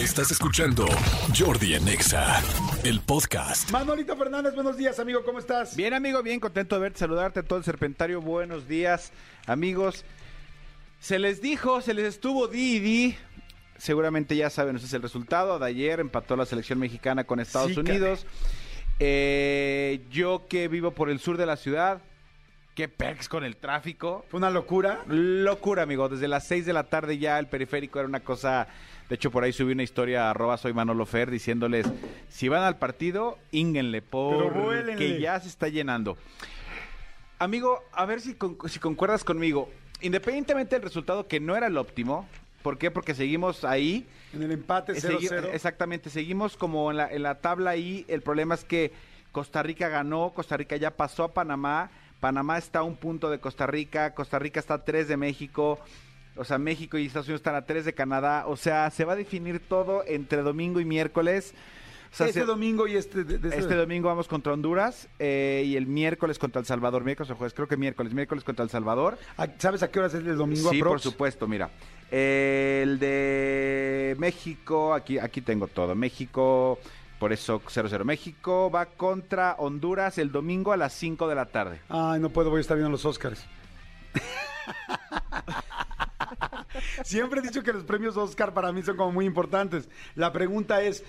Estás escuchando Jordi en Exa, el podcast. Manolito Fernández, buenos días, amigo, ¿cómo estás? Bien, amigo, bien contento de verte, saludarte a todo el Serpentario. Buenos días, amigos. Se les dijo, se les estuvo di y di. Seguramente ya saben, ese es el resultado. De ayer empató la selección mexicana con Estados Sí, Unidos. Eh, yo que vivo por el sur de la ciudad, qué pex con el tráfico. Fue una locura. Locura, amigo. Desde las 6 de la tarde ya el periférico era una cosa. De hecho, por ahí subí una historia a arroba soy Manolo Fer diciéndoles: si van al partido, ínguenle, porque ya se está llenando. Amigo, a ver si, con- si concuerdas conmigo. Independientemente del resultado, que no era el óptimo. ¿Por qué? Porque seguimos ahí. En el empate Eh, segui- 0-0. Exactamente, seguimos como en la, en la tabla ahí. El problema es que Costa Rica ganó, Costa Rica ya pasó a Panamá. Panamá está a un punto de Costa Rica, Costa Rica está a tres de México. O sea, México y Estados Unidos están a tres de Canadá. O sea, se va a definir todo entre domingo y miércoles. O sea, este se- domingo y este... de- de- este domingo vamos contra Honduras eh, y el miércoles contra El Salvador. Miércoles o jueves, creo que miércoles. Miércoles contra El Salvador. ¿A- ¿Sabes a qué horas es el domingo? Sí, aprox? por supuesto, mira. El de México, aquí, aquí tengo todo. México, por eso 0-0. México va contra Honduras el domingo a las 5 de la tarde. Ay, no puedo, voy a estar viendo los Oscars. Siempre he dicho que los premios Oscar para mí son como muy importantes. La pregunta es,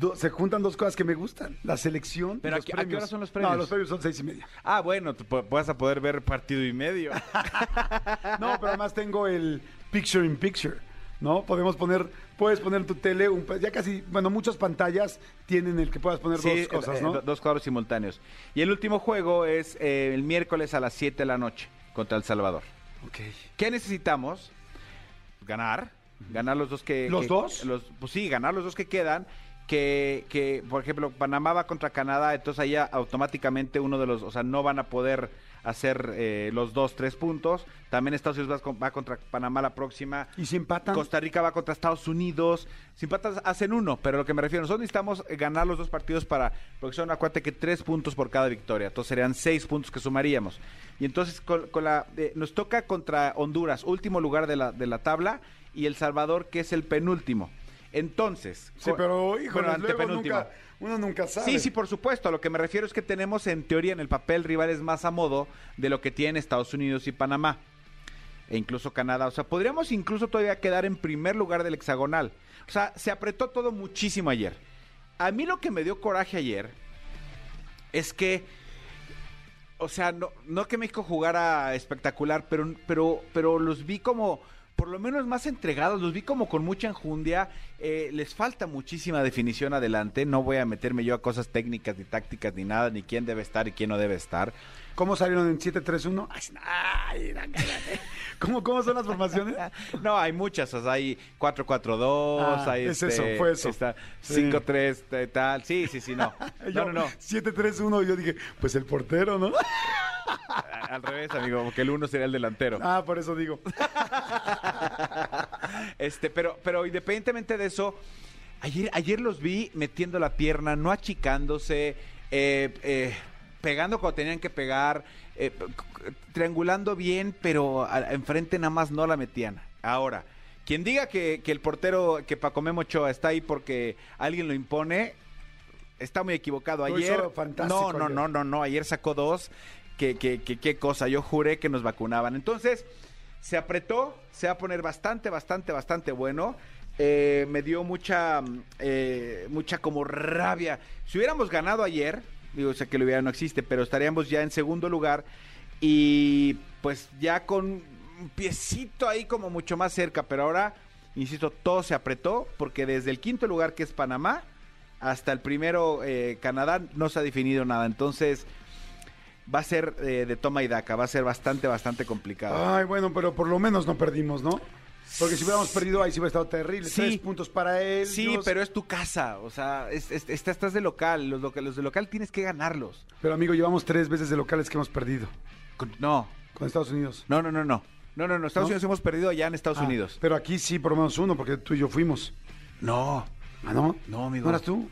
do- se juntan dos cosas que me gustan, la selección y Pero los ¿a qué- a qué premios. hora son los premios? No, los premios son seis y media. Ah, bueno, tú vas a poder ver partido y medio. No, pero además tengo el Picture in Picture, ¿no? Podemos poner, puedes poner tu tele, un, ya casi, bueno, muchas pantallas tienen el que puedas poner Sí, dos cosas, eh, ¿no? do- dos cuadros simultáneos. Y el último juego es eh, el miércoles a las 7 de la noche contra El Salvador. Ok. ¿Qué necesitamos? Ganar. Ganar los dos que... ¿Los que- dos? los- pues sí, ganar los dos que quedan. Que, que, por ejemplo, Panamá va contra Canadá, entonces ahí automáticamente uno de los... O sea, no van a poder hacer eh, los dos, tres puntos. También Estados Unidos va, va contra Panamá la próxima. ¿Y si empatan? Costa Rica va contra Estados Unidos. Si empatas, hacen uno, pero lo que me refiero, nosotros necesitamos eh, ganar los dos partidos para, porque son, acuérdate que tres puntos por cada victoria, entonces serían seis puntos que sumaríamos. Y entonces con, con la, eh, nos toca contra Honduras, último lugar de la, de la tabla, y El Salvador, que es el penúltimo. Entonces, Sí, pero, híjole, bueno, nunca, uno nunca sabe. Sí, sí, por supuesto. A lo que me refiero es que tenemos en teoría en el papel rivales más a modo de lo que tienen Estados Unidos y Panamá. E incluso Canadá. O sea, podríamos incluso todavía quedar en primer lugar del hexagonal. O sea, se apretó todo muchísimo ayer. A mí lo que me dio coraje ayer es que, o sea, no, no que México jugara espectacular, pero, pero, pero los vi como, por lo menos más entregados, los vi como con mucha enjundia. Eh, les falta muchísima definición adelante. No voy a meterme yo a cosas técnicas, ni tácticas, ni nada, ni quién debe estar y quién no debe estar. ¿Cómo salieron en 7-3-1? Ay, no, cállate. ¿Cómo, ¿Cómo son las formaciones? No, hay muchas, o sea, hay 4-4-2, Ah, hay es este, eso, fue eso. Está Sí. 5-3, eh, tal. Sí, sí, sí, no. Yo, No, no, no. 7-3-1, yo dije, pues el portero, ¿no? Al revés, amigo, porque el uno sería el delantero. Ah, por eso digo. Este, pero, pero independientemente de eso, ayer, ayer los vi metiendo la pierna, no achicándose, eh, eh, pegando cuando tenían que pegar, eh, triangulando bien, pero a- enfrente nada más no la metían. Ahora, quien diga que, que el portero, que Paco Memo Ochoa está ahí porque alguien lo impone, está muy equivocado. Ayer, no, no, no, no, no, ayer sacó dos. Que, que, que- qué cosa, yo juré que nos vacunaban. Entonces, se apretó, se va a poner bastante, bastante, bastante bueno. Eh, me dio mucha, eh, mucha como rabia. Si hubiéramos ganado ayer, digo, sé que lo hubiera no existe, pero estaríamos ya en segundo lugar y pues ya con un piecito ahí como mucho más cerca, pero ahora, insisto, todo se apretó porque desde el quinto lugar que es Panamá hasta el primero eh, Canadá no se ha definido nada. Entonces va a ser eh, de toma y daca, va a ser bastante, bastante complicado. Ay, bueno, pero por lo menos no perdimos, ¿no? Porque si hubiéramos perdido, ahí sí hubiera estado terrible. Sí. Tres puntos para él. Sí, pero es tu casa, o sea, es- es- está- estás de local, los, de local tienes que ganarlos. Pero amigo, llevamos tres veces de locales que hemos perdido Con- No, con Estados Unidos. no, no, no, no. No, no, no, Estados ¿No? Unidos hemos perdido allá en Estados Ah, Unidos. Pero aquí sí, por lo menos uno, porque tú y yo fuimos. No, ¿Ah, no? No, amigo. ¿No eras tú?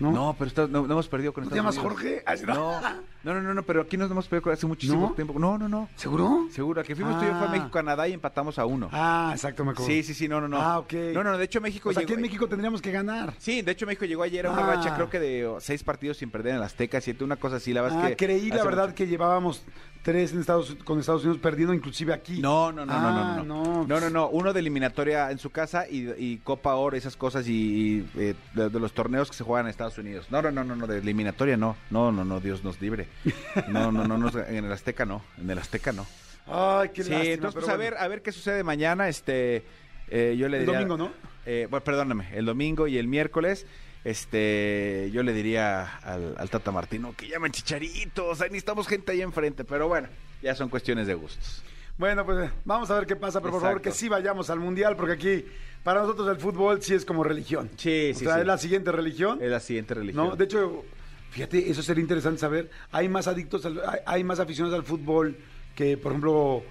¿No? no, pero está- no, no hemos perdido con ¿No te Estados llamas Unidos. Jorge? Ay, No, No, no, no, no, pero aquí nos hemos peleado hace muchísimo ¿No? tiempo. No, no, no. ¿Seguro? Seguro, que fuimos tú y yo fue a Ah. México, Canadá y empatamos a uno. Ah, exacto, me acuerdo. sí, sí, sí, no, no, no. Ah, ok. No, no, no, de hecho México O sea, llegó. aquí en México tendríamos que ganar. Sí, de hecho México llegó ayer a una Ah. racha, creo que de oh, seis partidos sin perder en las Azteca, siete, una cosa así, la verdad Ah, es que... creí la verdad mucho- que llevábamos tres en Estados, con Estados Unidos perdiendo inclusive aquí. No, no, no, Ah, no, no, no, no. no, no, no, uno de eliminatoria en su casa y, y Copa Oro, esas cosas y, y, eh, de, de los torneos que se juegan en Estados Unidos. No, no, no, no, no, de eliminatoria no, no, no, no, Dios nos libre. No, no, no, no, en el Azteca no, en el Azteca no. Ay, qué sí, lástima. entonces pues a ver, a ver qué sucede mañana, este, eh, yo le El diría... domingo, ¿no? Eh, bueno, perdóname, el domingo y el miércoles, este, yo le diría al, al Tata Martino que llamen chicharitos, ahí necesitamos gente ahí enfrente, pero bueno, ya son cuestiones de gustos. Bueno, pues vamos a ver qué pasa, pero por favor que sí vayamos al Mundial, porque aquí para nosotros el fútbol sí es como religión. Sí, o sí, sea, sí. es la siguiente religión. Es la siguiente religión. ¿no? De hecho, fíjate, eso sería interesante saber. ¿Hay más adictos, al- hay, hay más aficionados al fútbol que, por ejemplo,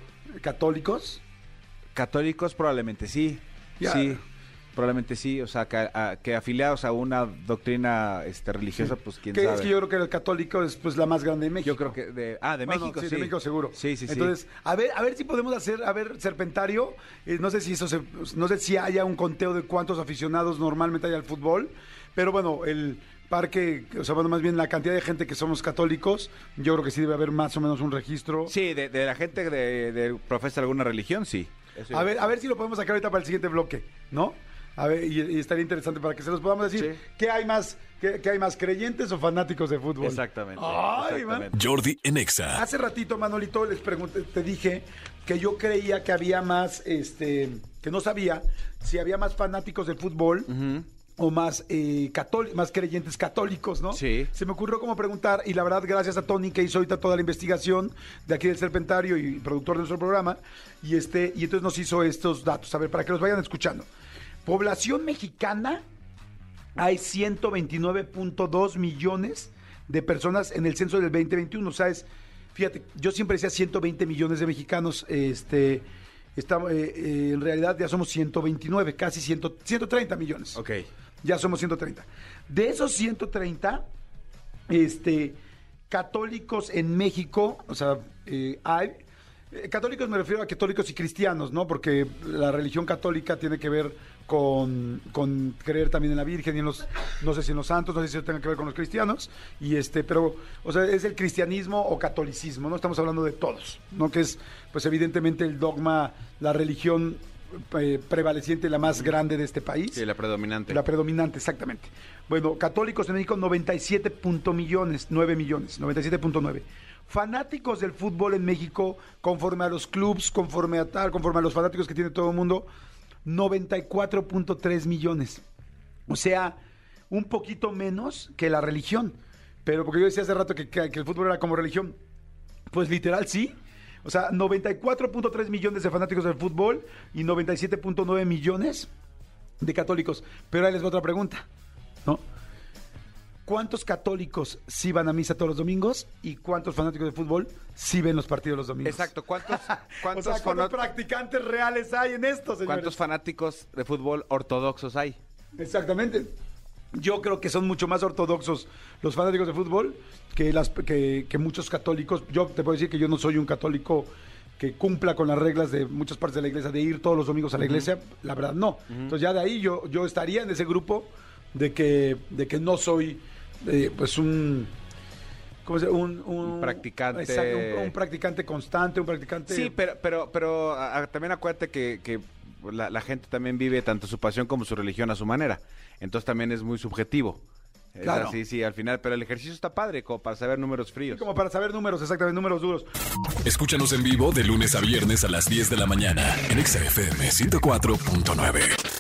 católicos? Católicos probablemente sí, sí, probablemente sí, o sea, que, a- que afiliados a una doctrina este, religiosa, pues quién Que sabe. es que yo creo que el católico es pues la más grande de México. Yo creo que de, ah, de Bueno, México, sí, sí. de México seguro. Sí, sí, sí. Entonces, a ver, a ver si podemos hacer, a ver, Serpentario, eh, no sé si eso se- no sé si haya un conteo de cuántos aficionados normalmente hay al fútbol, pero bueno, el parque, o sea, bueno, más bien la cantidad de gente que somos católicos, yo creo que sí debe haber más o menos un registro. Sí, de, de la gente de, de profesa alguna religión, sí. Eso A ver, a ver si lo podemos sacar ahorita para el siguiente bloque, ¿no? A ver, y, y estaría interesante para que se los podamos decir. Sí. ¿Qué hay más? ¿Qué, qué hay más creyentes o fanáticos de fútbol? Exactamente. Ay, man. exactamente. Jordi en Exa. Hace ratito, Manolito, les pregunté, te dije que yo creía que había más, este, que no sabía si había más fanáticos de fútbol o más eh, más creyentes católicos, ¿no? Sí. Se me ocurrió como preguntar, y la verdad, gracias a Tony que hizo ahorita toda la investigación de aquí del Serpentario y productor de nuestro programa, y este, y entonces nos hizo estos datos. A ver, para que los vayan escuchando. Población mexicana, hay 129.2 millones de personas en el censo del 2021. O sea, es, fíjate, yo siempre decía 120 millones de mexicanos, este, estamos, eh, eh, en realidad ya somos 129, casi 100 130 millones. Ok. Ya somos 130. De esos 130, este, católicos en México, o sea, eh, hay... eh, Católicos me refiero a católicos y cristianos, ¿no? Porque la religión católica tiene que ver con, con creer también en la Virgen y en los, no sé si en los santos, no sé si eso tenga que ver con los cristianos, y este, pero, o sea, es el cristianismo o catolicismo, ¿no? Estamos hablando de todos, ¿no? Que es, pues evidentemente el dogma, la religión eh, prevaleciente, la más grande de este país. Sí, la predominante. La predominante, exactamente. Bueno, católicos en México 97 punto millones, 9 millones, 97.9. Fanáticos del fútbol en México, conforme a los clubs, conforme a tal, conforme a los fanáticos que tiene todo el mundo, 94.3 millones. O sea, un poquito menos que la religión. Pero porque yo decía hace rato que, que- que el fútbol era como religión. Pues literal sí. O sea, 94.3 millones de fanáticos del fútbol y 97.9 millones de católicos. Pero ahí les va otra pregunta, ¿no? ¿Cuántos católicos sí van a misa todos los domingos y cuántos fanáticos de fútbol sí ven los partidos los domingos? Exacto. ¿Cuántos, O cuántos, sea, ¿cuántos fana- practicantes reales hay en esto, señores? cuántos fanáticos de fútbol ortodoxos hay? Exactamente. Yo creo que son mucho más ortodoxos los fanáticos de fútbol que, las, que, que muchos católicos. Yo te puedo decir que yo no soy un católico que cumpla con las reglas de muchas partes de la iglesia, de ir todos los domingos a la iglesia. La verdad, no. Entonces ya de ahí yo, yo estaría en ese grupo de que, de que no soy eh, pues un... ¿Cómo se Un, Un practicante. Exacto, un, un practicante constante, un practicante... Sí, pero, pero, pero a- también acuérdate que, que la, la gente también vive tanto su pasión como su religión a su manera. Entonces también es muy subjetivo. Claro. así, sí, al final. Pero el ejercicio está padre, como para saber números fríos. Como para saber números, exactamente, números duros. Escúchanos en vivo de lunes a viernes a las 10 de la mañana en Exa FM 104.9.